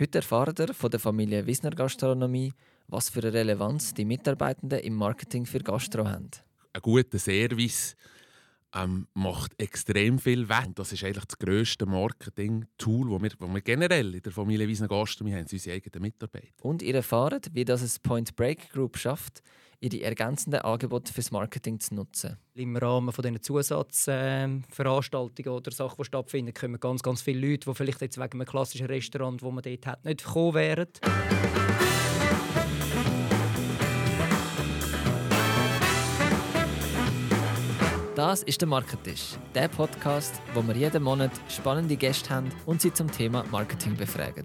Heute erfahren ihr von der Familie Wisner Gastronomie, was für eine Relevanz die Mitarbeitenden im Marketing für Gastro haben. Ein guter Service ähm, macht extrem viel. Und das ist eigentlich das grösste Marketing-Tool, das wir, das wir generell in der Familie Wiesner Gastronomie haben, unsere eigenen Mitarbeiter. Und ihr erfahrt, wie das es Point Break Group schafft, ihre ergänzenden Angebote fürs Marketing zu nutzen. Im Rahmen von diesen Zusatzveranstaltungen äh, oder Sachen, die stattfinden, kommen ganz, ganz viele Leute, die vielleicht jetzt wegen einem klassischen Restaurant, wo man dort hat, nicht gekommen wären. Das ist der Marketisch, der Podcast, wo wir jeden Monat spannende Gäste haben und sie zum Thema Marketing befragen.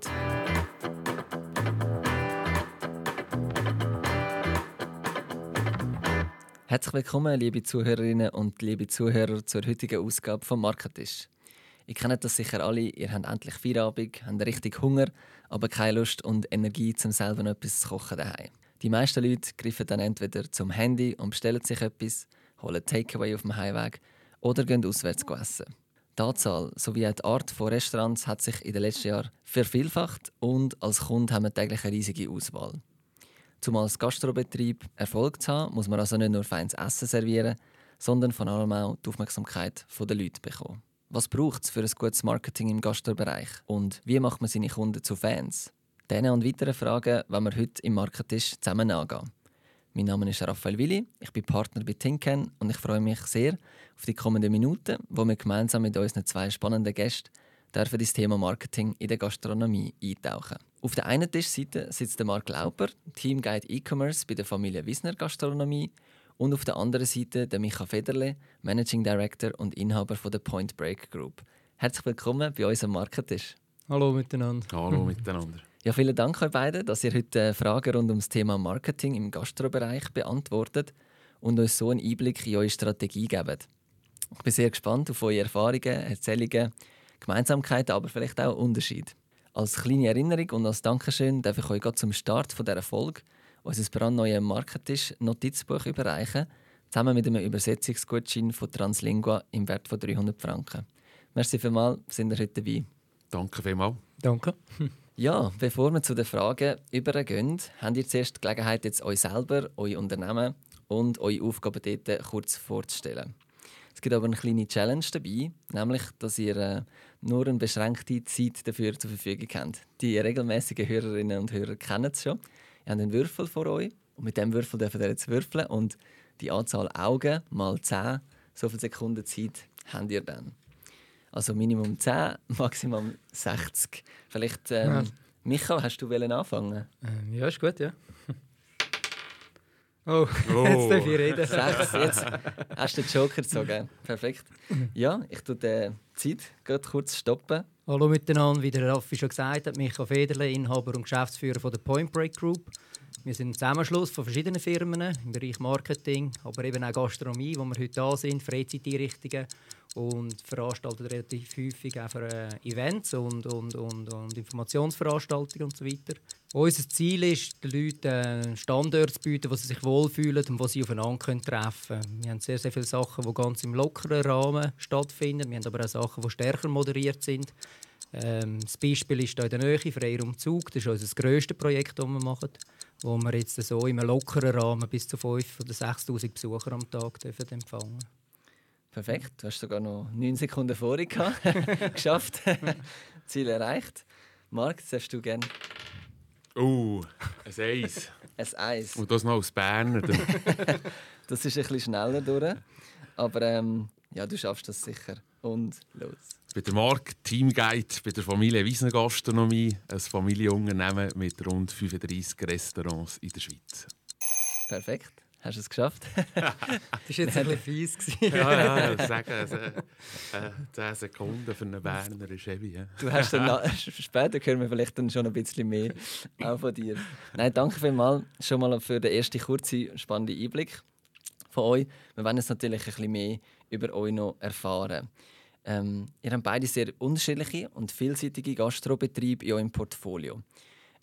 Herzlich willkommen, liebe Zuhörerinnen und liebe Zuhörer, zur heutigen Ausgabe vom Marketisch. Ihr kennt das sicher alle, ihr habt endlich Feierabend, habt richtig Hunger, aber keine Lust und Energie, um selber etwas zu kochen daheim. Die meisten Leute greifen dann entweder zum Handy und bestellen sich etwas – holen Takeaway auf dem Heimweg oder gehen auswärts essen. Die Anzahl sowie auch die Art von Restaurants hat sich in den letzten Jahren vervielfacht und als Kunde haben wir täglich eine riesige Auswahl. Um als Gastrobetrieb Erfolg zu haben, muss man also nicht nur feines Essen servieren, sondern vor allem auch die Aufmerksamkeit der Leute bekommen. Was braucht es für ein gutes Marketing im Gastrobereich und wie macht man seine Kunden zu Fans? Diese und weitere Fragen wollen wir heute im Marketisch zusammen angehen. Mein Name ist Raphael Willi, ich bin Partner bei Tinken und ich freue mich sehr auf die kommenden Minuten, wo wir gemeinsam mit unseren zwei spannenden Gästen dürfen das Thema Marketing in der Gastronomie eintauchen. Auf der einen Tischseite sitzt der Marc Lauper, Teamguide E-Commerce bei der Familie Wisner Gastronomie und auf der anderen Seite der Micha Federle, Managing Director und Inhaber von der Point Break Group. Herzlich willkommen bei unserem Marketisch. Hallo miteinander. Hallo miteinander. Ja, vielen Dank euch beiden, dass ihr heute Fragen rund um das Thema Marketing im Gastrobereich beantwortet und uns so einen Einblick in eure Strategie gebt. Ich bin sehr gespannt auf eure Erfahrungen, Erzählungen, Gemeinsamkeiten, aber vielleicht auch Unterschiede. Als kleine Erinnerung und als Dankeschön darf ich euch gerade zum Start von dieser Folge unser brandneue Marketisch-Notizbuch überreichen, zusammen mit einem Übersetzungsgutschein von Translingua im Wert von 300 Franken. Merci vielmals, sind ihr heute dabei. Danke vielmals. Danke. Ja, bevor wir zu den Fragen übergehen, habt ihr zuerst die Gelegenheit, jetzt euch selber, euer Unternehmen und eure Aufgaben dort kurz vorzustellen. Es gibt aber eine kleine Challenge dabei, nämlich, dass ihr äh, nur eine beschränkte Zeit dafür zur Verfügung habt. Die regelmäßigen Hörerinnen und Hörer kennen es schon. Ihr habt einen Würfel vor euch und mit dem Würfel dürft ihr jetzt würfeln und die Anzahl Augen mal 10, so viele Sekunden Zeit habt ihr dann. Also Minimum 10, Maximum 60. Vielleicht, ähm, ja. Micha, hast du anfangen? Ähm, ja, ist gut, ja. Oh, oh. jetzt darf ich reden. Sechs, jetzt hast du den Joker gezogen. Perfekt. Ja, ich tue die Zeit kurz stoppen. Hallo miteinander, wie der Raffi schon gesagt hat, Micha Federle, Inhaber und Geschäftsführer von der Point Break Group. Wir sind ein Zusammenschluss von verschiedenen Firmen im Bereich Marketing, aber eben auch Gastronomie, wo wir heute da sind, Freizeiteinrichtungen und veranstalten relativ häufig auch äh, Events und, und, und, und, Informationsveranstaltungen und so. Unser Ziel ist, den Leuten einen Standort zu bieten, wo sie sich wohlfühlen und wo sie aufeinander treffen können. Wir haben sehr, sehr viele Sachen, die ganz im lockeren Rahmen stattfinden. Wir haben aber auch Sachen, die stärker moderiert sind. Ähm, das Beispiel ist hier in der Nähe, Freiraum Zug. Das ist unser grösstes Projekt, das wir machen, wo wir jetzt so in einem lockeren Rahmen bis zu 5.000 oder 6'000 Besucher am Tag empfangen dürfen. Perfekt, du hast sogar noch neun Sekunden vorher geschafft. Ziel erreicht. Marc, das hast du gerne. Oh, ein Eis. ein Eis. Und das noch aus Berner. das ist ein bisschen schneller durch. Aber ähm, ja, du schaffst das sicher. Und los. Bei der Mark Teamguide bei der Familie Wiesner Gastronomie, ein Familienunternehmen mit rund 35 Restaurants in der Schweiz. Perfekt. Hast du es geschafft? das war jetzt ein bisschen fies. ja, ja, sagen, also, äh, 10 Sekunden für einen Berner ist heavy. Ja. Du hast dann später hören wir vielleicht dann schon ein bisschen mehr auch von dir. Nein, danke vielmals schon mal für den ersten kurzen, spannenden Einblick von euch. Wir wollen jetzt natürlich ein bisschen mehr über euch noch erfahren. Ähm, ihr habt beide sehr unterschiedliche und vielseitige Gastrobetriebe in eurem Portfolio.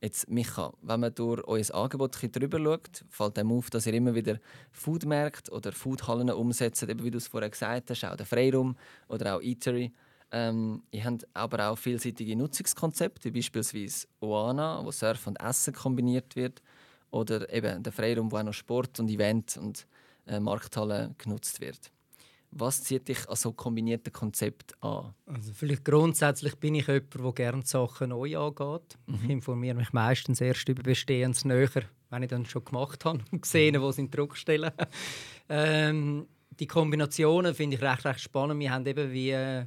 Jetzt, Micha, wenn man durch euer Angebot drüber schaut, fällt einem auf, dass ihr immer wieder Foodmärkte oder Foodhallen umsetzt, eben wie du es vorher gesagt hast, auch der Freiraum oder auch Eatery. Ähm, ihr habt aber auch vielseitige Nutzungskonzepte, wie beispielsweise Oana, wo Surf und Essen kombiniert wird, oder eben der Freiraum, wo auch noch Sport und Event und äh, Markthalle genutzt wird. Was zieht dich an so kombinierten Konzept an? Also vielleicht grundsätzlich bin ich jemand, der gerne Sachen neu angeht. Mhm. Ich informiere mich meistens erst über Bestehendes näher, wenn ich dann schon gemacht habe und gesehen, wo sie in Druck stellen. ähm, die Kombinationen finde ich recht, recht spannend. Wir haben eben wie äh,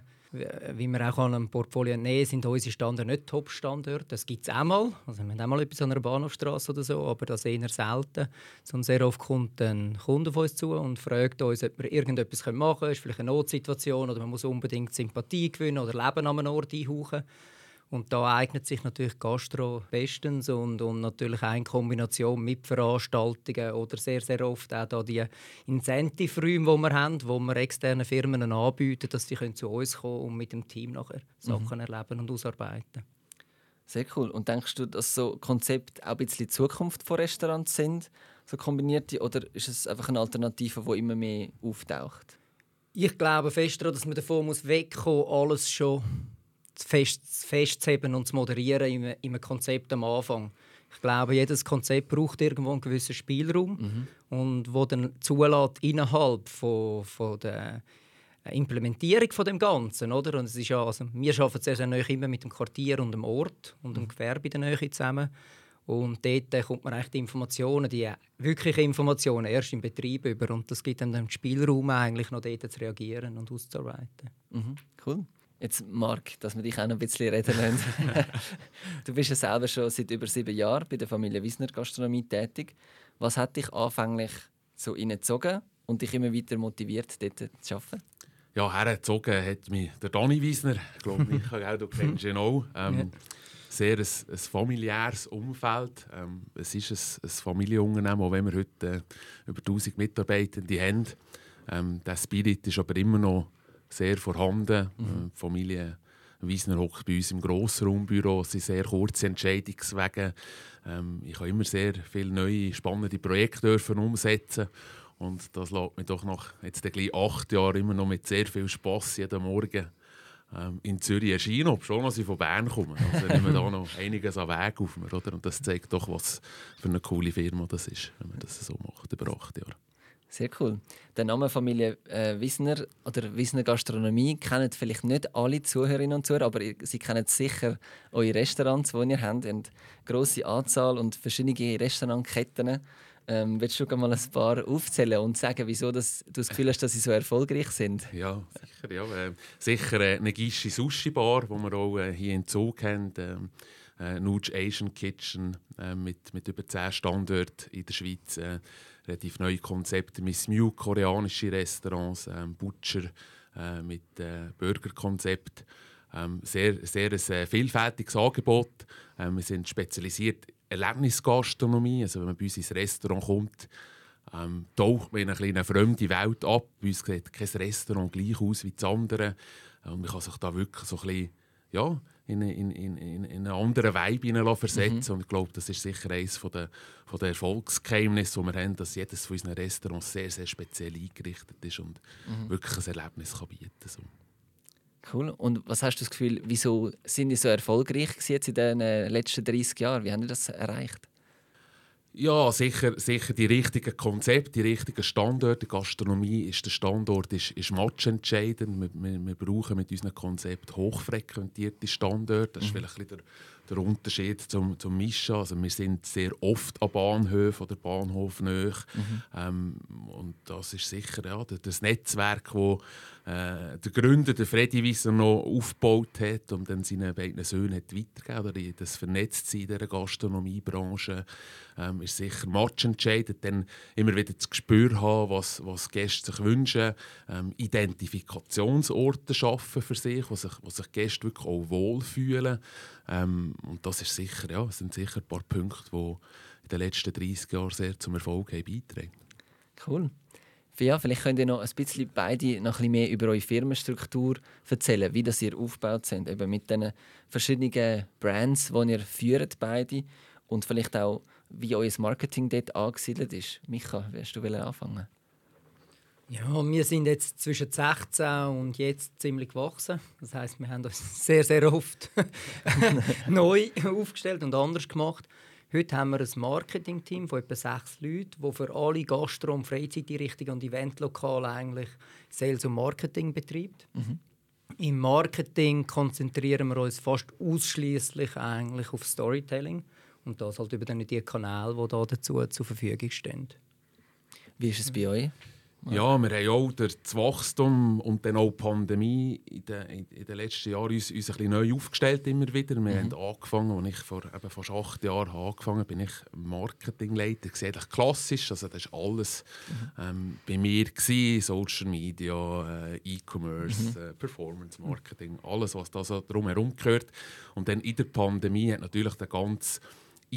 wie wir auch an einem Portfolio entnehmen, sind unsere Standorte nicht Top-Standorte. Das gibt es auch mal. Also wir haben auch mal etwas an einer Bahnhofstrasse oder so, aber das eher selten. Sondern sehr oft kommt ein Kunde auf uns zu und fragt uns, ob wir irgendetwas machen können. Es ist vielleicht eine Notsituation oder man muss unbedingt Sympathie gewinnen oder Leben an einem Ort einhauchen. Und da eignet sich natürlich Gastro bestens und, und natürlich auch in Kombination mit Veranstaltungen oder sehr, sehr oft auch da die Incentive-Räume, die wir haben, wo wir externen Firmen anbieten, dass sie zu uns kommen und mit dem Team nachher Sachen mhm. erleben und ausarbeiten. Sehr cool. Und denkst du, dass so Konzepte auch ein bisschen die Zukunft von Restaurants sind, so kombinierte, oder ist es einfach eine Alternative, die immer mehr auftaucht? Ich glaube fest daran, dass man davon wegkommen muss, alles schon fest, festzuheben und zu moderieren in, in einem Konzept am Anfang. Ich glaube, jedes Konzept braucht irgendwo einen gewissen Spielraum mhm. und wo dann zulässt innerhalb von, von der Implementierung von dem Ganzen, oder? Und es ist ja, also, wir arbeiten sehr, sehr nahe immer mit dem Quartier und dem Ort und dem mhm. Gewerbe in der Nähe zusammen. Und dort kommt man eigentlich die Informationen, die wirklichen Informationen, erst im Betrieb über. Und das gibt dann den Spielraum, eigentlich noch dort zu reagieren und auszuarbeiten. Mhm, cool. Jetzt, Marc, dass wir dich auch noch ein bisschen reden lassen. du bist ja selber schon seit über sieben Jahren bei der Familie Wiesner Gastronomie tätig. Was hat dich anfänglich so reingezogen und dich immer weiter motiviert, dort zu arbeiten? Ja, hergezogen hat mich der Dani Wiesner. Ich glaube, Michael, du kennst ihn auch. Ähm, ja. Sehr ein, ein familiäres Umfeld. Ähm, es ist ein, ein Familienunternehmen, auch wenn wir heute äh, über 1000 Mitarbeitende haben. Ähm, der Spirit ist aber immer noch sehr vorhanden. Mhm. Äh, die Familie Wiesner hockt bei uns im Grossraumbüro. Es sind sehr kurze Entscheidungswege. Ähm, ich habe immer sehr viele neue, spannende Projekte dürfen umsetzen und das lässt mich doch nach jetzt gleich acht Jahren immer noch mit sehr viel Spass jeden Morgen ähm, in Zürich erscheinen, ob schon als ich von Bern komme. Also nehmen da noch einiges an Weg auf mir. Oder? Und das zeigt doch, was für eine coole Firma das ist, wenn man das so macht über acht Jahre. Sehr cool. Der Name Familie äh, Wissner oder Wissner Gastronomie kennen vielleicht nicht alle Zuhörerinnen und Zuhörer, aber sie kennen sicher eure Restaurants, die ihr habt. Ihr habt eine grosse Anzahl und verschiedene Restaurantketten. Ähm, willst du mal ein paar aufzählen und sagen, wieso das, du das Gefühl hast, dass sie so erfolgreich sind? Ja, sicher. Ja. Äh, sicher äh, eine Gische Sushi Bar, die wir auch äh, hier in Zug haben. Ähm, äh, Nuge Asian Kitchen äh, mit, mit über zehn Standorten in der Schweiz. Relativ neue Konzepte. Miss Mew, koreanische Restaurants, ähm, Butcher äh, mit äh, Burgerkonzept. Ähm, sehr, sehr ein äh, vielfältiges Angebot. Ähm, wir sind spezialisiert Erlebnisgastronomie. Also wenn man bei uns ins Restaurant kommt, ähm, taucht man in eine kleine fremde Welt ab. Bei uns sieht kein Restaurant gleich aus wie das andere. Und man kann sich da wirklich so ein bisschen, ja, in, in, in, in einen anderen Vibe versetzen. Mhm. Und ich glaube, das ist sicher eines der, der Erfolgsgeheimnisse, die wir haben, dass jedes von unseren Restaurants sehr, sehr speziell eingerichtet ist und mhm. wirklich ein Erlebnis kann bieten kann. So. Cool. Und was hast du das Gefühl, wieso sind die so erfolgreich jetzt in den letzten 30 Jahren? Wie haben die das erreicht? Ja, sicher, sicher die richtigen Konzepte, die richtigen Standorte. Die Gastronomie ist der Standort ist, ist matchentscheidend. Wir, wir, wir brauchen mit unserem Konzept hochfrequentierte Standorte. Das ist mhm. vielleicht der, der Unterschied zum, zum Mischa. Also wir sind sehr oft an Bahnhöfen oder Bahnhof. Mhm. Ähm, und das ist sicher ja, das Netzwerk, das äh, der Gründer, der Freddy Wieser, noch aufgebaut hat und dann seinen beiden Söhnen hat weitergegeben. Oder das Vernetztsein in dieser Gastronomiebranche ähm, ist sicher matchentscheidend. Dann immer wieder das Gespür haben, was, was Gäste sich wünschen. Ähm, Identifikationsorte schaffen für sich, wo sich, wo sich Gäste wirklich auch wohlfühlen. Ähm, und das ist sicher, ja, sind sicher ein paar Punkte, die in den letzten 30 Jahren sehr zum Erfolg haben beitragen. Cool. Ja, vielleicht könnt ihr noch ein bisschen beide noch ein bisschen mehr über eure Firmenstruktur erzählen, wie das ihr aufgebaut sind, eben mit den verschiedenen Brands, die ihr führt beide und vielleicht auch, wie euer Marketing dort angesiedelt ist. Micha, willst du anfangen? Ja, wir sind jetzt zwischen 16 und jetzt ziemlich gewachsen. Das heißt, wir haben uns sehr, sehr oft neu aufgestellt und anders gemacht. Heute haben wir ein Marketing-Team von etwa sechs Leuten, die für alle Gastro- und Freizeiteinrichtungen und Eventlokale eigentlich Sales und Marketing betreibt. Mhm. Im Marketing konzentrieren wir uns fast ausschließlich eigentlich auf Storytelling und das halt über die Kanäle, die da dazu zur Verfügung stehen. Wie ist es bei euch? Ja, wir haben auch das Wachstum und dann auch die Pandemie in den, in den letzten Jahren uns, uns ein bisschen neu aufgestellt immer wieder. Wir mhm. haben angefangen, als ich vor eben fast acht Jahren angefangen habe, bin ich Marketingleiter. Sehr klassisch, also das war alles mhm. ähm, bei mir gewesen, Social Media, äh, E-Commerce, mhm. äh, Performance Marketing, alles was da so drumherum gehört. Und dann in der Pandemie hat natürlich der ganze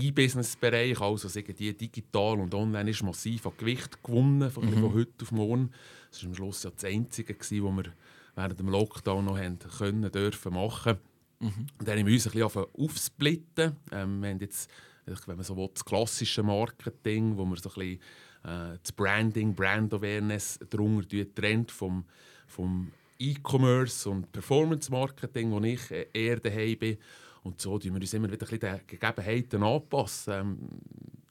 E-Business-Bereich, also sagen die digital und online, ist massiv an Gewicht gewonnen von, mhm. von heute auf morgen. Das war am Schluss ja das Einzige, was wir während dem Lockdown noch haben können, dürfen machen. Mhm. Und dann haben wir uns ein bisschen aufsplitten. Ähm, wir haben jetzt, wenn man so will, das klassische Marketing, wo wir so ein bisschen äh, das Branding, Brand Awareness darunter trennt vom, vom E-Commerce und Performance Marketing, wo ich äh, eher daheim bin. Und so tun wir uns immer wieder ein den Gegebenheiten anpassen. Ähm,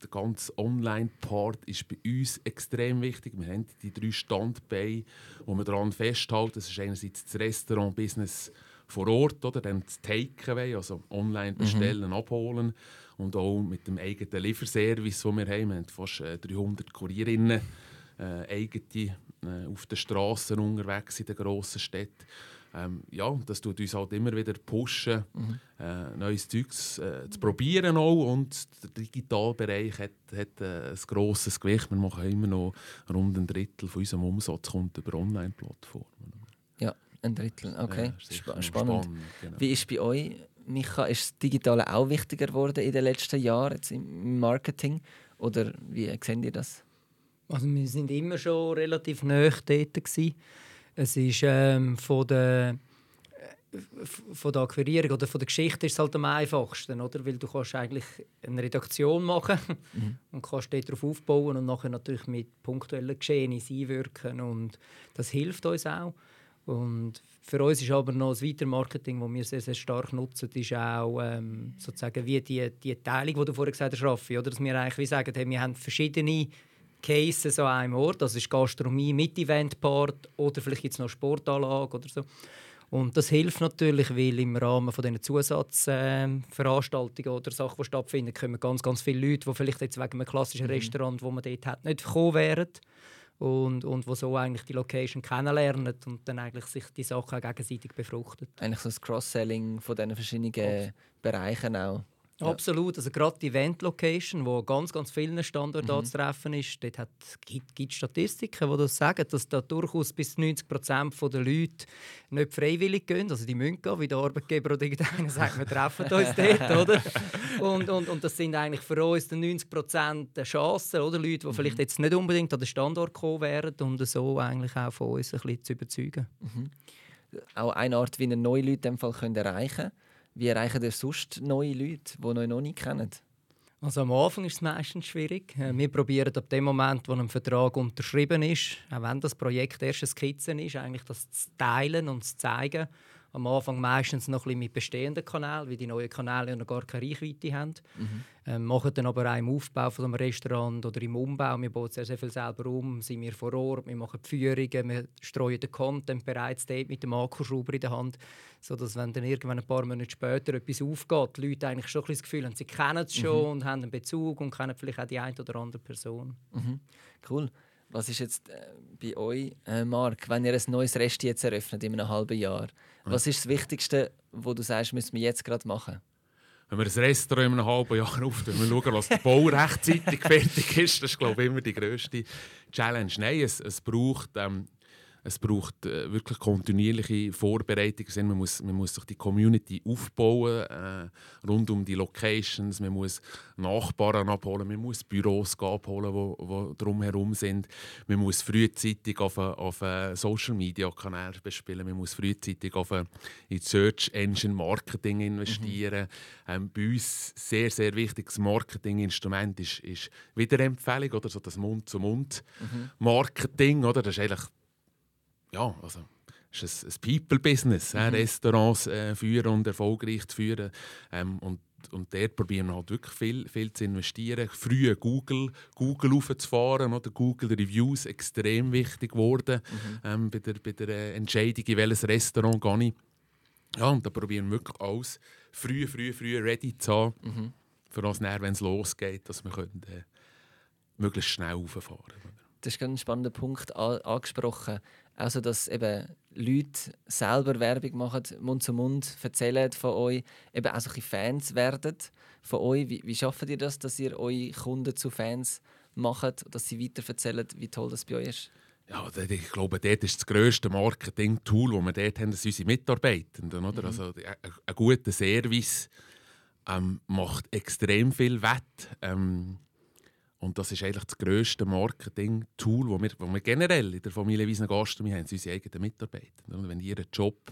der ganze Online-Part ist bei uns extrem wichtig. Wir haben die drei Standbeine, wo wir daran festhalten. Das ist einerseits das Restaurant-Business vor Ort, oder dann das Takeaway, also online mhm. bestellen, mhm. abholen und auch mit dem eigenen Lieferservice, den wir haben. Wir haben fast 300 äh, Kurierinnen äh, eigene äh, auf den Straßen unterwegs in den grossen Städten ähm, ja, das tut uns halt immer wieder pushen, mhm. äh, neues Zeugs äh, zu probieren auch. und der Digitalbereich hat, hat äh, ein grosses Gewicht. Wir machen immer noch rund ein Drittel von unserem Umsatz kommt über Online-Plattformen. Ja, ein Drittel, okay. Ja, Sp spannend. spannend genau. Wie ist bei euch, Micha, ist das Digitale auch wichtiger geworden in den letzten Jahren jetzt im Marketing? Oder wie seht ihr das? Also wir sind immer schon relativ nahe dort gewesen. Es ist ähm, von der äh, von der Akquirierung oder von der Geschichte ist es halt am einfachsten, oder? Weil du kannst eigentlich eine Redaktion machen mhm. und kannst darauf aufbauen und nachher natürlich mit punktuellen Geschehnissen einwirken und das hilft uns auch. Und für uns ist aber noch das Weitermarketing, das wir sehr, sehr stark nutzen, ist auch ähm, sozusagen wie die, die Teilung, die du vorhin gesagt hast, Raffi, oder? Dass wir eigentlich wie sagen, hey, wir haben verschiedene Cases an einem Ort. Das ist Gastronomie mit Eventpart oder vielleicht jetzt noch Sportanlage oder so. Und das hilft natürlich, weil im Rahmen von diesen Zusatzveranstaltungen äh, oder Sachen, die stattfinden, kommen ganz, ganz viele Leute, die vielleicht jetzt wegen einem klassischen mhm. Restaurant, wo man dort hat, nicht gekommen wären. Und, und wo so eigentlich die Location kennenlernen und dann eigentlich sich die Sachen auch gegenseitig befruchten. Eigentlich so das Cross-Selling von diesen verschiedenen Bereichen auch. Ja. Absolut. Also gerade die Event-Location, wo ganz, ganz vielen Standorten mhm. anzutreffen ist, dort hat, gibt es Statistiken, die das sagen, dass da durchaus bis 90 Prozent der Leute nicht freiwillig gehen. Also die müssen gehen, wie der Arbeitgeber oder irgendeiner sagt, wir treffen uns dort, oder? Und, und, und das sind eigentlich für uns 90 Prozent Chancen, oder? Leute, die mhm. vielleicht jetzt nicht unbedingt an den Standort kommen wären und so eigentlich auch von uns ein bisschen zu überzeugen. Mhm. Auch eine Art, wie ihr neue Leute in dem Fall erreichen können wie erreichen ihr sonst neue Leute, die euch noch nicht kennen? Also am Anfang ist es meistens schwierig. Äh, wir probieren ab dem Moment, wo ein Vertrag unterschrieben ist, auch wenn das Projekt erst eine Skizze ist, eigentlich das zu teilen und zu zeigen am Anfang meistens noch ein bisschen mit bestehenden Kanälen, weil die neuen Kanäle noch gar keine Reichweite haben. Mhm. Ähm, machen dann aber auch im Aufbau von einem Restaurant oder im Umbau. Wir bauen sehr, sehr viel selber um, sind wir vor Ort, wir machen die Führungen, wir streuen den Content bereits dort mit dem Akkuschrauber in der Hand, sodass wenn dann irgendwann ein paar Monate später etwas aufgeht, die Leute eigentlich schon ein das Gefühl haben, sie kennen es schon mhm. und haben einen Bezug und kennen vielleicht auch die eine oder andere Person. Mhm. Cool. Was ist jetzt äh, bei euch, äh, Marc, wenn ihr ein neues Rest jetzt eröffnet in einem halben Jahr? Was ist das Wichtigste, wo du sagst, müssen wir jetzt gerade machen? Wenn wir ein Restaurant in einem halben Jahr auftun, wir schauen, dass der Bau rechtzeitig fertig ist, das ist glaube ich immer die grösste Challenge. Nein, es, es braucht ähm, es braucht äh, wirklich kontinuierliche Vorbereitungen. Man muss, man muss sich die Community aufbauen, äh, rund um die Locations. Man muss Nachbarn abholen, man muss Büros abholen, die drumherum sind. Man muss frühzeitig auf, auf Social Media Kanäle bespielen. Man muss frühzeitig auf in Search Engine Marketing investieren. Mhm. Ähm, bei uns sehr sehr wichtiges Marketinginstrument ist, ist Wiederempfehlung oder so das Mund zu Mund Marketing oder das ist eigentlich ja, also ist ein, ein People-Business, mhm. Restaurants äh, führen und erfolgreich zu führen. Ähm, und, und dort probieren wir halt wirklich viel, viel zu investieren. Früher Google, Google aufzufahren, oder Google Reviews extrem wichtig geworden mhm. ähm, bei der, bei der Entscheidung, in welches Restaurant gehe ich. Ja, und da probieren wir wirklich alles früh, früh, früh ready zu haben, mhm. für uns wenn es losgeht, dass wir können, äh, möglichst schnell rauffahren können. Das ist ein spannender Punkt angesprochen. Also, dass eben Leute selber Werbung machen, Mund zu Mund erzählen von euch, eben auch solche Fans werden von euch. Wie, wie schafft ihr das, dass ihr eure Kunden zu Fans macht, dass sie weiter erzählen, wie toll das bei euch ist? Ja, ich glaube, dort ist das grösste Marketing-Tool, das wir dort haben, das unsere Mitarbeitenden. Oder? Mhm. Also, ein, guter Service ähm, macht extrem viel Wett. Ähm, und das ist eigentlich das grösste Marketing-Tool, das wir, das wir generell in der Familie Wiesner Gastronomie haben, unsere eigenen Mitarbeiter. Und wenn die ihren Job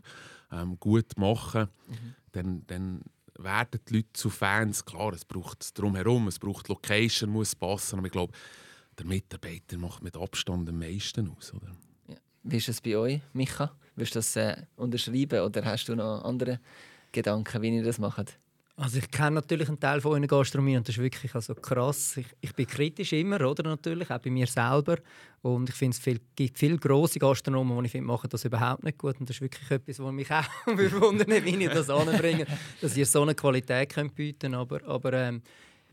ähm, gut machen, mhm. dann, dann werden die Leute zu Fans. Klar, es braucht es drumherum, es braucht Location, muss passen. Aber ich glaube, der Mitarbeiter macht mit Abstand am meisten aus. Oder? Ja. Wie ist es bei euch, Micha? Willst du das äh, unterschreiben oder hast du noch andere Gedanken, wie ihr das macht? Also ich kenne natürlich einen Teil von eurer Gastronomie und das ist wirklich also krass. Ich, ich bin kritisch immer, oder natürlich, auch bei mir selber. Und ich finde, es viel, gibt viele grosse Gastronomen, die ich finde, machen das überhaupt nicht gut. Und das ist wirklich etwas, was mich auch wundert, wie ich das anbringe, dass ihr so eine Qualität könnt bieten könnt. Aber, aber ähm,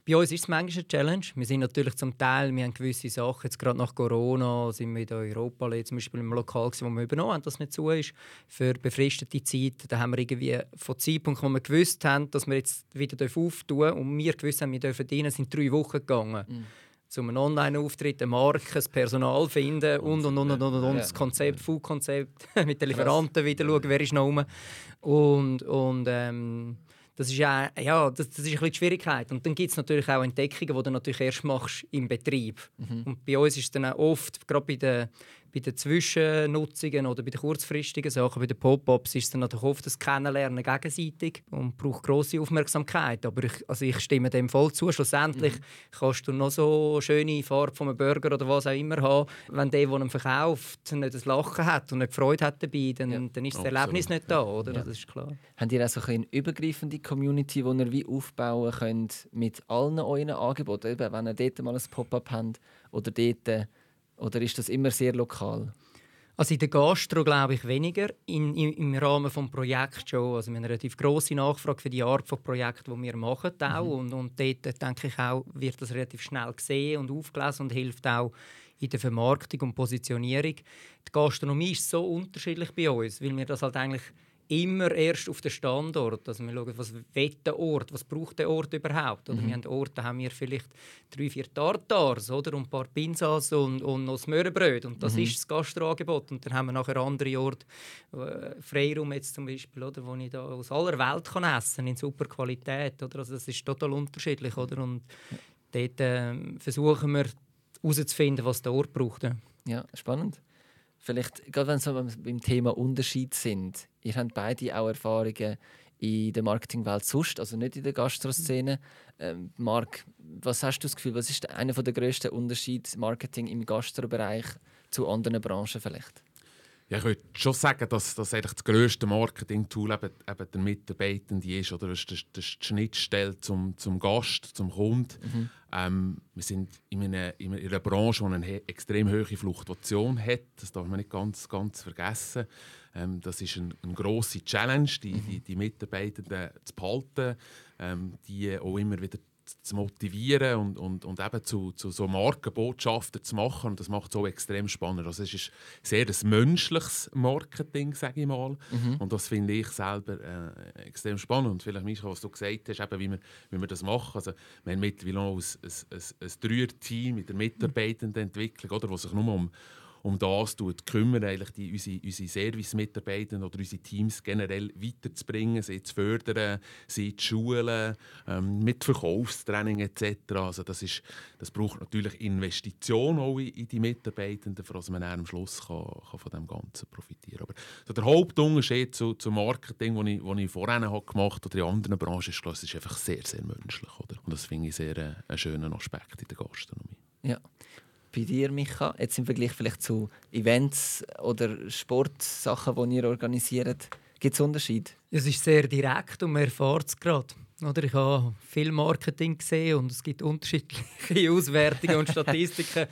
bei uns ist es manchmal eine Challenge. Wir sind natürlich zum Teil, wir haben gewisse Sachen, jetzt gerade nach Corona sind wir in Europa zum Beispiel im Lokal, wo wir übernommen haben, dass nicht zu ist, für befristete Zeit. Da haben wir irgendwie von Zeitpunkt, wo wir gewusst haben, dass wir jetzt wieder auftun dürfen und wir gewusst haben, wir dürfen dienen, sind drei Wochen gegangen. Mhm zu einem Online-Auftritt, eine Marke, das Personal finden und, und, und, und, und, und, das Konzept, Food-Konzept, mit den Lieferanten wieder schauen, wer ist noch rum. Und, und ähm, das ist ja, ja das, das ist ein bisschen die Schwierigkeit. Und dann gibt es natürlich auch Entdeckungen, die du natürlich erst machst im Betrieb. Mhm. Und bei uns ist es dann auch oft, gerade bei den bei den Zwischennutzungen oder bei den kurzfristigen Sachen, bei den Pop-ups, ist es dann natürlich oft das Kennenlernen gegenseitig und braucht große Aufmerksamkeit. Aber ich, also ich stimme dem voll zu. Schlussendlich mhm. kannst du noch so schöne Farbe von einem Burger oder was auch immer haben, wenn der, der ihn verkauft, nicht das Lachen hat und nicht Freude hat dabei, dann, ja. dann ist das Absolut. Erlebnis nicht da, oder? Ja. Das ist klar. Habt ihr auch so eine übergreifende Community, die ihr wie aufbauen könnt mit allen euren Angeboten? Eben, wenn ihr dort mal ein Pop-up habt oder dort oder ist das immer sehr lokal? Also in der Gastro glaube ich weniger. In, in, Im Rahmen des Projekts schon. Also wir haben eine relativ grosse Nachfrage für die Art von Projekt, die wir machen. Auch. Mhm. Und, und dort denke ich auch, wird das relativ schnell gesehen und aufgelesen und hilft auch in der Vermarktung und Positionierung. Die Gastronomie ist so unterschiedlich bei uns, weil wir das halt eigentlich immer erst auf den Standort. Also wir schauen, was will der Ort, was braucht der Ort überhaupt. Oder mhm. wir haben Orte, haben wir vielleicht drei, vier Tartars oder? und ein paar Pinsas und, und noch das Möhrenbröt. Und das mhm. ist das Gastroangebot. Und dann haben wir nachher andere Orte, äh, Freiraum jetzt zum Beispiel, oder, wo ich da aus aller Welt kann essen in super Qualität. Oder? Also das ist total unterschiedlich. Oder? Und dort äh, versuchen wir herauszufinden, was der Ort braucht. Ja, spannend. Vielleicht, gerade wenn wir beim Thema Unterschied sind, ihr habt beide auch Erfahrungen in der Marketingwelt sonst, also nicht in der Gastroszene. Ähm, Marc, was hast du das Gefühl, was ist einer der grössten Unterschiede Marketing im Gastrobereich zu anderen Branchen vielleicht? Ja, ich würde schon sagen, dass, dass eigentlich das grösste Marketing-Tool eben, eben der Mitarbeitende ist. Oder? Das, ist, das ist die Schnittstelle zum, zum Gast, zum Kunden. Mhm. Ähm, wir sind in einer, in einer Branche, die eine extrem hohe Fluktuation hat. Das darf man nicht ganz, ganz vergessen. Ähm, das ist eine, eine grosse Challenge, die, mhm. die, die Mitarbeitenden zu behalten, ähm, die auch immer wieder zu motivieren und, und, und eben zu, zu so Markenbotschaften zu machen. Und das macht es auch extrem spannend. Also es ist sehr ein menschliches Marketing, sage ich mal. Mhm. Und das finde ich selber äh, extrem spannend. Und vielleicht, Micha, was du gesagt hast, eben, wie, wir, wie wir das machen. Also, wir haben mittlerweile auch ein, ein, ein, ein Dreier-Team mit der Mitarbeitendenentwicklung, oder, was sich nur um um das kümmern, eigentlich die, unsere, unsere Service-Mitarbeiter oder unsere Teams generell weiterzubringen, sie zu fördern, sie zu schulen, ähm, mit Verkaufstraining etc. Also das, ist, das braucht natürlich Investitionen auch in die Mitarbeitenden, dass man am Schluss kann, kann von dem Ganzen profitieren kann. Aber so der Hauptunterschied zu, zum Marketing, den ich, ich vorher gemacht habe oder in anderen Branchen, ist, ist einfach sehr, sehr menschlich. Oder? Und das finde ich sehr äh, einen schönen Aspekt in der Gastronomie. Ja. Bei dir, Micha, jetzt im Vergleich vielleicht zu Events oder Sportsachen, die ihr organisiert, gibt es Unterschiede? Es ist sehr direkt und man erfährt es gerade. Ich habe viel Marketing gesehen und es gibt unterschiedliche Auswertungen und Statistiken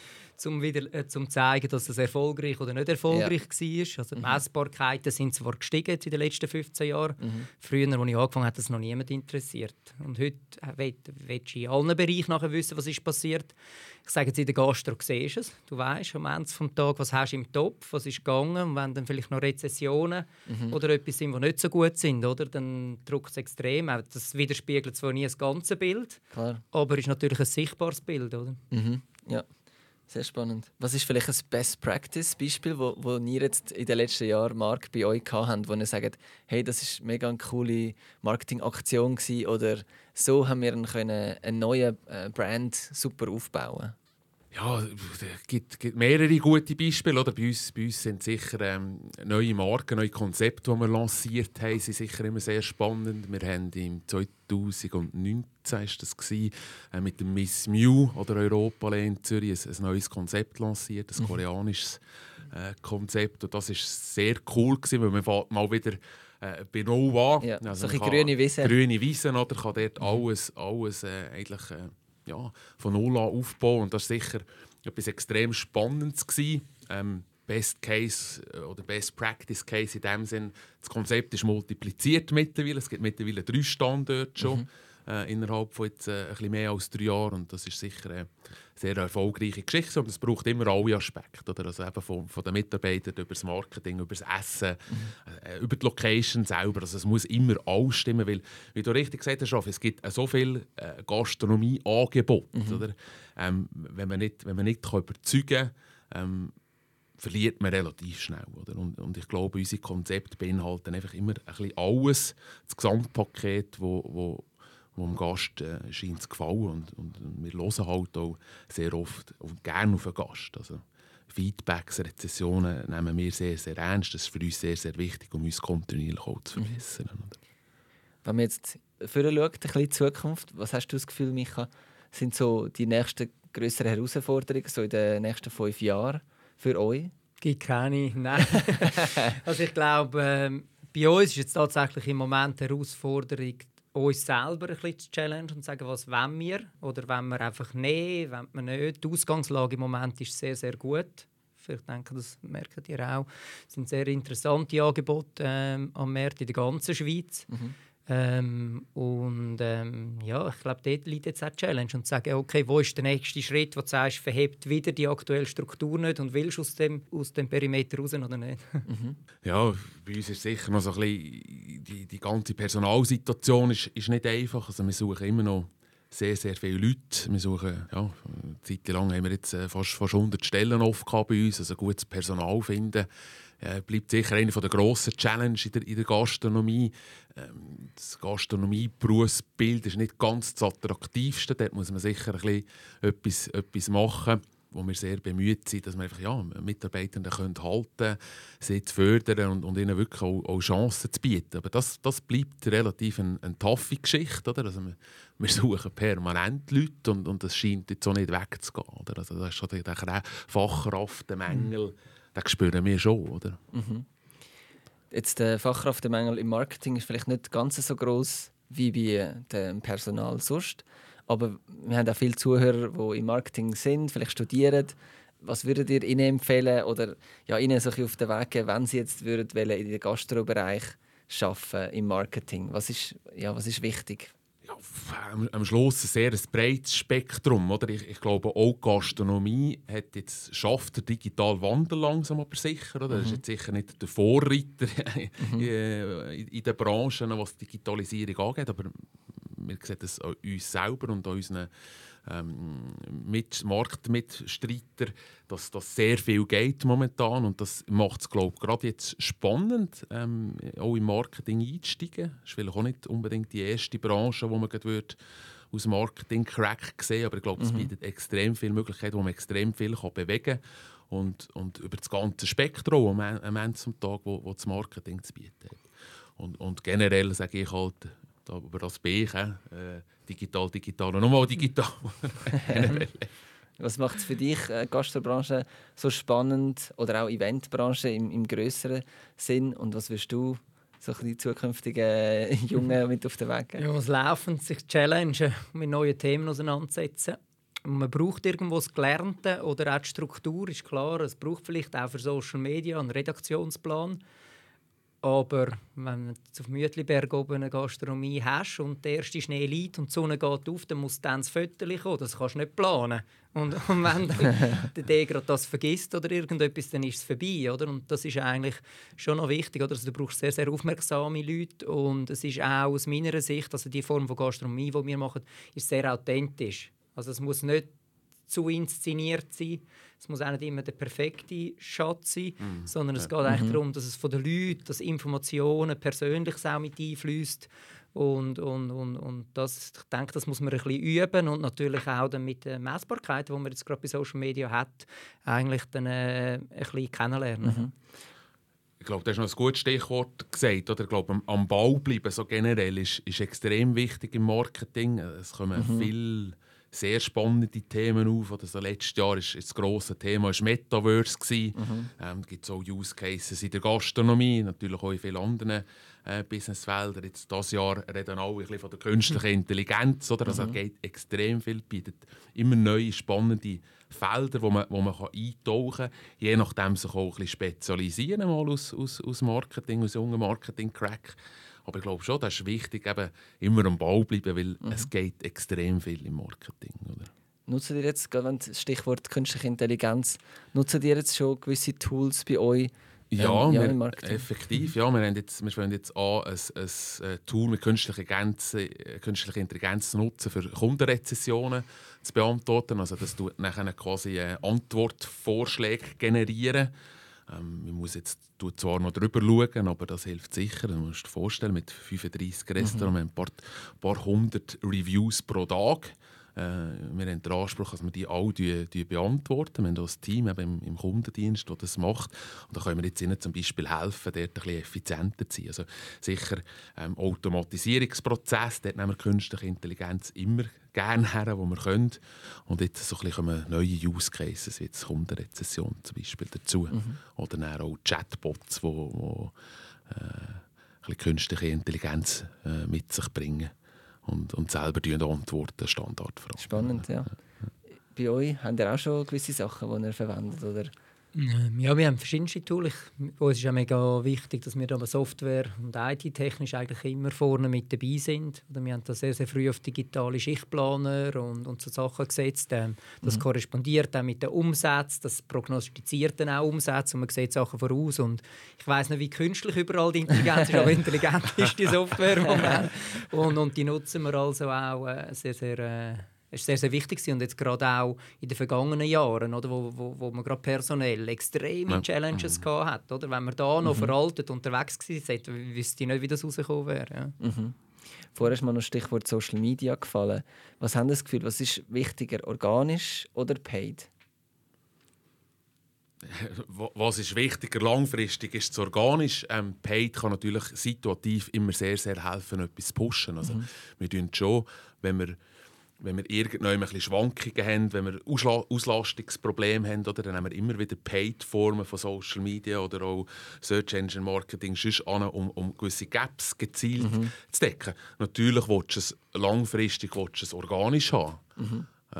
um wieder äh, zum zeigen, dass es erfolgreich oder nicht erfolgreich ja. war. Also die mhm. Messbarkeiten sind zwar gestiegen in den letzten 15 Jahren. Mhm. Früher, als ich angefangen habe, hat das noch niemand interessiert. Und heute äh, willst du in allen Bereichen nachher wissen, was ist passiert. Ich sage jetzt in der Gastro, siehst du es. Du weißt am Ende des Tages, was hast du im Topf, was ist gegangen. Und wenn dann vielleicht noch Rezessionen mhm. oder etwas sind, die nicht so gut sind, oder, dann drückt es extrem. Das widerspiegelt zwar nie das ganze Bild, Klar. aber ist natürlich ein sichtbares Bild. Oder? Mhm. Ja. Sehr spannend. Was ist vielleicht ein Best-Practice-Beispiel, wo, wo ihr jetzt in den letzten Jahren Mark bei euch habt, wo ihr sagt, hey, das ist mega eine coole Marketingaktion oder so haben wir einen, einen neuen äh, Brand super aufbauen ja, es gibt, gibt, mehrere gute Beispiele. Oder? Bei, uns, bei uns sind sicher ähm, neue Marken, neue Konzepte, die wir lanciert haben, sind sicher immer sehr spannend. Wir haben im 2019 ist das gewesen, äh, mit dem Miss Mew oder Europa in Zürich ein, ein, neues Konzept lanciert, ein mhm. koreanisches äh, Konzept. Und das war sehr cool, gewesen, weil man mal wieder äh, bei Null an. Ja, also so grüne Wiesen. Grüne Wiesen, oder? kann dort mhm. alles, alles äh, eigentlich... Äh, ja, von null an aufbauen. Und das war sicher etwas extrem Spannendes. Ähm, Best Case äh, oder Best Practice Case in dem Sinn, das Konzept ist multipliziert mittlerweile. Es gibt mittlerweile drei Standorte schon. Mhm äh, innerhalb von jetzt, äh, ein bisschen mehr als drei Jahren. Und das ist sicher eine sehr erfolgreiche Geschichte. Und es braucht immer alle Aspekte. Oder? Also eben von, von den Mitarbeitern über das Marketing, über das Essen, mhm. äh, über die Location selber. Also es muss immer alles stimmen, weil, wie du richtig gesagt hast, es gibt so viel äh, Gastronomieangebote. Mhm. Ähm, wenn man nicht, wenn man nicht kann überzeugen kann, ähm, verliert man relativ schnell. Oder? Und, und ich glaube, unsere Konzepte beinhalten einfach immer ein bisschen alles, das Gesamtpaket, wo, wo wo dem Gast äh, scheint zu gefallen. Und, und, wir hören halt auch sehr oft und gerne auf den Gast. Also Feedbacks, Rezessionen nehmen wir sehr, sehr ernst. Das ist für uns sehr, sehr wichtig, um uns kontinuierlich auch zu verbessern. Mhm. Wenn man jetzt vorher schaut, ein bisschen in die Zukunft, was hast du das Gefühl, Micha, sind so die nächsten größeren Herausforderungen so in den nächsten fünf Jahren für euch? Gibt keine, nein. also ich glaube, ähm, bei uns ist jetzt tatsächlich im Moment die Herausforderung, uns selber ein bisschen zu challenge und zu sagen, was wollen wir oder wollen wir einfach nehmen, wollen wir nicht. Die Ausgangslage im Moment ist sehr, sehr gut. Ich denke, das merkt ihr auch. Es sind sehr interessante Angebote ähm, am Markt in der ganzen Schweiz. Mhm. Ähm, und ähm, ja, ich glaube, dort liegt jetzt auch die Challenge und sagen, okay, wo ist der nächste Schritt, wo du sagst, verhebt wieder die aktuelle Struktur nicht und willst aus dem, aus dem Perimeter raus oder nicht? Mhm. Ja, bei uns ist sicher noch so ein bisschen, die, die ganze Personalsituation ist, ist nicht einfach. Also wir suchen immer noch sehr, sehr viele Leute. Wir suchen, ja, eine Zeit lang haben wir jetzt äh, fast, fast 100 Stellen offen bei uns, also gutes Personal finden äh, bleibt sicher eine der grossen Challenges in der, in der Gastronomie. Ähm, das Gastronomie-Berufsbild ist nicht ganz das attraktivste. Dort muss man sicher ein bisschen etwas, etwas machen wo wir sehr bemüht sind, dass wir einfach ja, Mitarbeitenden können halten sie zu fördern und, und ihnen wirklich auch, auch, Chancen zu bieten. Aber das, das bleibt relativ eine, eine taffe Geschichte. Oder? Also wir, wir suchen permanent Leute und, und das scheint jetzt auch nicht wegzugehen. Oder? Also das ist schon der, der Fachkraft, der Mängel. Mhm das spüren wir schon, oder? Mhm. Jetzt der Fachkräftemangel im Marketing ist vielleicht nicht ganz so groß wie bei dem Personal sonst, aber wir haben auch viele Zuhörer, die im Marketing sind, vielleicht studieren. Was würdet ihr ihnen empfehlen oder ja, ihnen so auf den Weg geben, wenn sie jetzt würden in den Gastrobereich arbeiten im Marketing? Was ist, ja, was ist wichtig? Am, am Schluss ein sehr breites Spektrum. Oder? Ich, ich glaube, auch die Gastronomie hat jetzt, schafft den digitalen Wandel langsam aber sicher. Oder? Das ist mhm. jetzt sicher nicht der Vorreiter mhm. in, in den Branchen, was die Digitalisierung angeht, aber wir sehen das an uns selber und an unseren ähm, mit Marktmitstreiter, dass das sehr viel geht momentan und das macht es glaube gerade jetzt spannend, ähm, auch im Marketing einzusteigen. Das ist vielleicht auch nicht unbedingt die erste Branche, wo man wird aus Marketing Crack sehen, aber ich glaube, es mhm. bietet extrem viele Möglichkeiten, wo man extrem viel kann bewegen kann und, und über das ganze Spektrum am, am Ende zum Tag, wo, wo das Marketing zu bieten hat. Und, und generell sage ich halt, da, über das bin ich, äh, digital, digital und nochmal digital. Was macht es für dich, äh, Gastrobranche, so spannend oder auch Eventbranche im, im größeren Sinn? Und was wirst du so die zukünftigen äh, Jungen mit auf den Weg geben? Ja, es laufend sich challengen, mit neuen Themen auseinandersetzen. Man braucht irgendwo das Gelernte oder auch die Struktur, ist klar. Es braucht vielleicht auch für Social Media einen Redaktionsplan. Aber wenn du auf Mütliberg oben eine Gastronomie hast und der erste Schnee liegt und die Sonne geht auf, dann muss dann das Foto kommen. Das kannst du nicht planen. Und, und wenn der D gerade das vergisst oder irgendetwas, dann ist es vorbei. Oder? Und das ist eigentlich schon noch wichtig. Oder? Also du brauchst sehr, sehr aufmerksame Leute. Und es ist auch aus meiner Sicht, also die Form von Gastronomie, die wir machen, ist sehr authentisch. Also es muss nicht zu inszeniert sein. Es muss auch nicht immer der perfekte Schatz sein, mhm. sondern es geht eigentlich mhm. darum, dass es von den Leuten, dass Informationen persönlich auch mit einfließt. Und, und, und, und das, ich denke, das muss man ein bisschen üben und natürlich auch dann mit der Messbarkeit, die man jetzt gerade bei Social Media hat, eigentlich dann äh, ein bisschen kennenlernen. Mhm. Ich glaube, du hast noch ein gutes Stichwort gesagt. Oder? Ich glaube, am Ball bleiben so generell ist, ist extrem wichtig im Marketing. Es kommen mhm. viele sehr spannende Themen auf. Oder so letztes Jahr ist das grosse Thema ist Metaverse. Mhm. Ähm, gibt auch Use Cases in der Gastronomie, natürlich auch in vielen anderen äh, Businessfeldern. Jetzt dieses Jahr reden alle ein bisschen von der künstlichen. Intelligenz. Oder? Also mhm. geht extrem viel, bietet immer neue spannende Felder, wo man, wo man kann eintauchen kann, je nachdem sich auch ein bisschen spezialisieren mal aus, aus, aus Marketing, aus jungen Marketing-Crack. Aber ich glaube schon, das ist wichtig, eben immer am Ball bleiben, weil mhm. es geht extrem viel im Marketing. Oder? Nutzen ihr jetzt, gerade das Stichwort künstliche Intelligenz, nutzen ihr jetzt schon gewisse Tools bei euch? Ja, ähm, ja wir, effektiv. Ja, wir, haben jetzt, wir wollen jetzt an ein, ein, ein Tool mit künstlicher Intelligenz, künstlicher Intelligenz nutzen, für Kundenrezessionen zu beantworten. Also das tut nachher quasi Antwortvorschläge generieren ähm, man muss jetzt zwar noch drüber schauen, aber das hilft sicher. Du musst dir vorstellen, mit 35 Restaurants, mhm. ein paar, paar hundert Reviews pro Tag. Äh, wir haben den Anspruch, dass wir die alle die, die beantworten. Wir haben ein Team eben im, Kundendienst, das das macht. Und da können wir jetzt ihnen zum Beispiel helfen, dort ein bisschen effizienter zu sein. Also sicher ähm, Automatisierungsprozess, dort nehmen wir künstliche Intelligenz immer gerne her, wo wir können. Und jetzt so ein kommen neue Use Cases, wie jetzt Kundenrezession zum Beispiel dazu. Mhm. Oder dann auch Chatbots, die wo, wo äh, künstliche Intelligenz äh, mit sich bringen und, und selber antworten, Standardfragen. Spannend, ja. Bei euch habt ihr auch schon gewisse Sachen, die ihr verwendet, oder? Ähm, ja, wir haben verschiedene Tools. Uns ist ja mega wichtig, dass wir da Software und IT-technisch eigentlich immer vorne mit dabei sind. Wir haben da sehr, sehr früh auf digitale Schichtplaner und, und so Sachen gesetzt. Ähm, das mhm. korrespondiert dann mit den Umsätzen, das prognostiziert dann auch Umsätze und man sieht Sachen voraus. Und ich weiß nicht, wie künstlich überall die Intelligenz ist, aber intelligent ist die Software. Die und, und die nutzen wir also auch äh, sehr, sehr... War sehr, sehr wichtig und jetzt gerade auch in den vergangenen Jahren, oder, wo, wo, wo man gerade personell extreme ja. Challenges mhm. hat, oder? Wenn man da noch mhm. veraltet unterwegs war, wüsste ich nicht, wie das rausgekommen wäre. Ja. Mhm. Vorher ist mir noch das Stichwort Social Media gefallen. Was haben das Gefühl, was ist wichtiger, organisch oder paid? Was ist wichtiger langfristig? Ist es organisch? Ähm, Paid kann natürlich situativ immer sehr, sehr helfen, etwas zu pushen. Also, mhm. Wir tun schon, wenn wir wenn wir irgendwann Schwankungen haben, wenn wir Ausla Auslastungsprobleme haben, oder, dann haben wir immer wieder Paid-Formen von Social Media oder auch Search Engine Marketing an, um, um gewisse Gaps gezielt mhm. zu decken. Natürlich willst du es langfristig willst du es organisch haben. Mhm. Äh,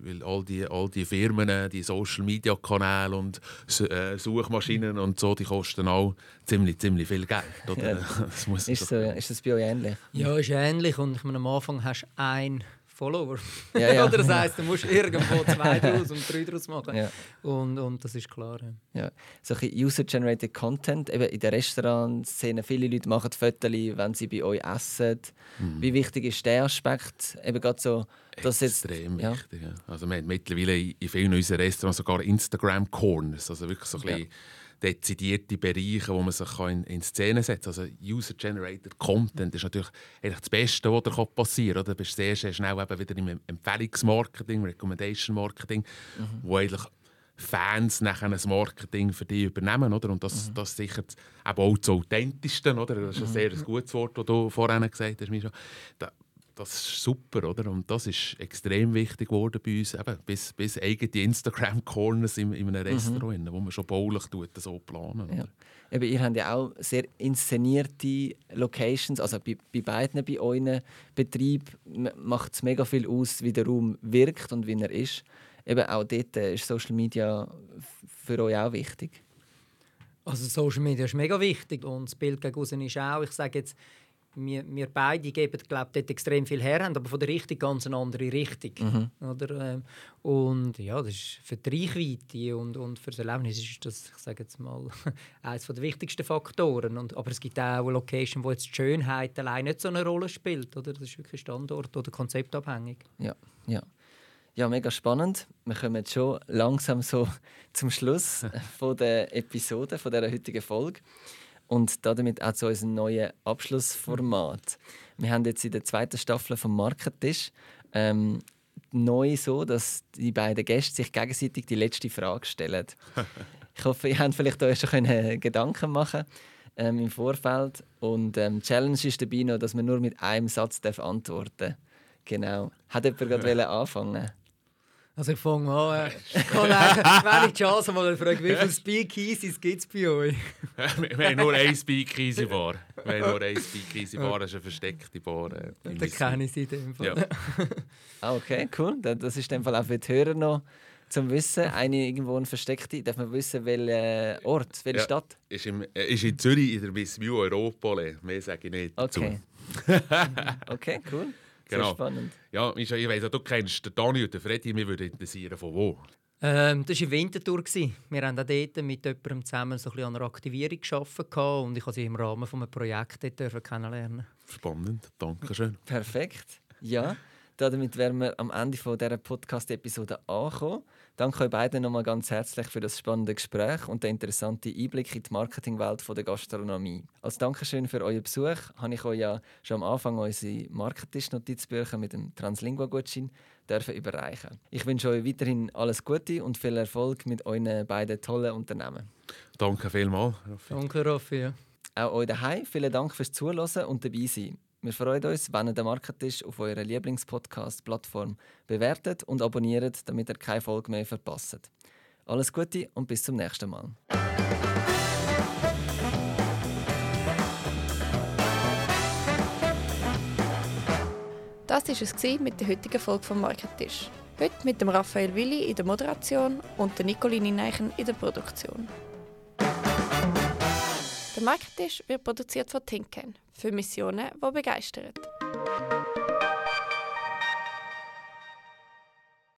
weil all die, all die Firmen, die Social Media Kanäle und äh, Suchmaschinen und so, die kosten auch ziemlich, ziemlich viel Geld. Oder? Ja. das muss ist, so, ist das bei euch ähnlich? Ja, ist ähnlich. Und ich meine, am Anfang hast du ein Follower. Ja, ja. Oder das heisst, du musst irgendwo zwei draus und drei draus machen. Ja. Und, und das ist klar. Ja. Ja. So ein User-Generated Content. Eben in der Restaurantszene, viele Leute machen Fotos, wenn sie bei euch essen. Mhm. Wie wichtig ist der Aspekt? Eben gerade so, dass jetzt, Extrem ja. wichtig. Ja. Also wir haben mittlerweile in vielen unserer Restaurants sogar Instagram-Corners, also wirklich so ein Ja. bisschen dezidierte Bereiche, wo man sich in, in Szene setzen kann. Also User-Generated Content ist natürlich eigentlich das Beste, was dir passieren kann. oder? Du bist sehr, sehr schnell eben wieder im Empfehlungsmarketing, Recommendation-Marketing, wo eigentlich Fans nachher ein Marketing für dich übernehmen. Oder? Und das, das ist sicher das- auch das Authentischste. Oder? Das ist ein sehr gutes Wort, das du vorhin gesagt hast. Mischa. Da, das ist super, oder? Und das ist extrem wichtig geworden bei uns, eben, bis, bis eigene Instagram-Corners in, in einem Restaurant, wo man schon baulich tut, so planen. Ja. Eben, ihr habt ja auch sehr inszenierte Locations, also bei, bei beiden bei euren Betrieben macht es mega viel aus, wie der Raum wirkt und wie er ist. Eben auch dort äh, ist Social Media für euch auch wichtig. Also Social Media ist mega wichtig und das Bild gegen ist auch, ich sage jetzt, wir, wir beide geben glaub, dort extrem viel her, haben aber von der Richtung ganz eine andere Richtung. Oder, ähm, und ja, das ist für die Reichweite und, und für das Erlebnis ist das, ich sage jetzt mal, eines der wichtigsten Faktoren. Und, aber es gibt auch Location, wo jetzt die Schönheit allein nicht so eine Rolle spielt. Oder? Das ist wirklich Standort- oder konzeptabhängig. Ja, ja. Ja, mega spannend. Wir kommen jetzt schon langsam so zum Schluss von der Episode, von der heutigen Folge. Und damit auch zu unserem neuen Abschlussformat. Wir haben jetzt in der zweiten Staffel vom Marketisch ähm, neu so, dass die beiden Gäste sich gegenseitig die letzte Frage stellen. Ich hoffe, ihr habt vielleicht euch schon Gedanken machen ähm, im Vorfeld. Und ähm, die Challenge ist dabei noch, dass man nur mit einem Satz antworten darf. Genau. Hat jemand gerade wollen anfangen? Also ich fange an. Äh, ich kann ich die Chance mal frage, wie viele Speakeasies gibt es bei euch? wir, wir haben nur eine Speakeasy-Bar. Wir haben nur eine Speakeasy-Bar, das ist eine versteckte Bar. Äh, Da kenne ich sie in dem Fall. Ja. Ah, okay, cool. Da- Das ist in dem Fall auch für die Hörer noch zum Wissen. Eine irgendwo eine versteckte. Darf man wissen, welcher Ort, welche Ja. Stadt? Ist, im, äh, ist in Zürich in der Miss View Europole. Mehr sage ich nicht. Okay. okay, cool. Sehr Genau. spannend. Ja, Mischa, ich weiss, ja, du kennst den Dani und den Freddy. Mich würde interessieren, von wo. Ähm, das war in Winterthur. Wir haben auch dort mit jemandem zusammen so ein bisschen an einer Aktivierung gearbeitet und ich durfte sie im Rahmen eines Projekts dort kennenlernen. Spannend, danke schön. Perfekt. Ja, damit wären wir am Ende von dieser Podcast-Episode angekommen. Danke euch beiden nochmal ganz herzlich für das spannende Gespräch und den interessanten Einblick in die Marketingwelt von der Gastronomie. Als Dankeschön für euren Besuch habe ich euch ja schon am Anfang unsere Marketisch-Notizbücher mit dem Translingua-Gutschein dürfen überreichen. Ich wünsche euch weiterhin alles Gute und viel Erfolg mit euren beiden tollen Unternehmen. Danke vielmals. Raffi. Danke, Raffi. ja. Auch euch daheim vielen Dank fürs Zuhören und dabei sein. Wir freuen uns, wenn ihr den Marketisch auf eurer Lieblingspodcast-Plattform bewertet und abonniert, damit ihr keine Folge mehr verpasst. Alles Gute und bis zum nächsten Mal. Das war es mit der heutigen Folge vom Marketisch. Heute mit dem Raphael Willi in der Moderation und der Nicoline Neichen in der Produktion. Der Markttisch wird produziert von Tinken für Missionen, die begeistern.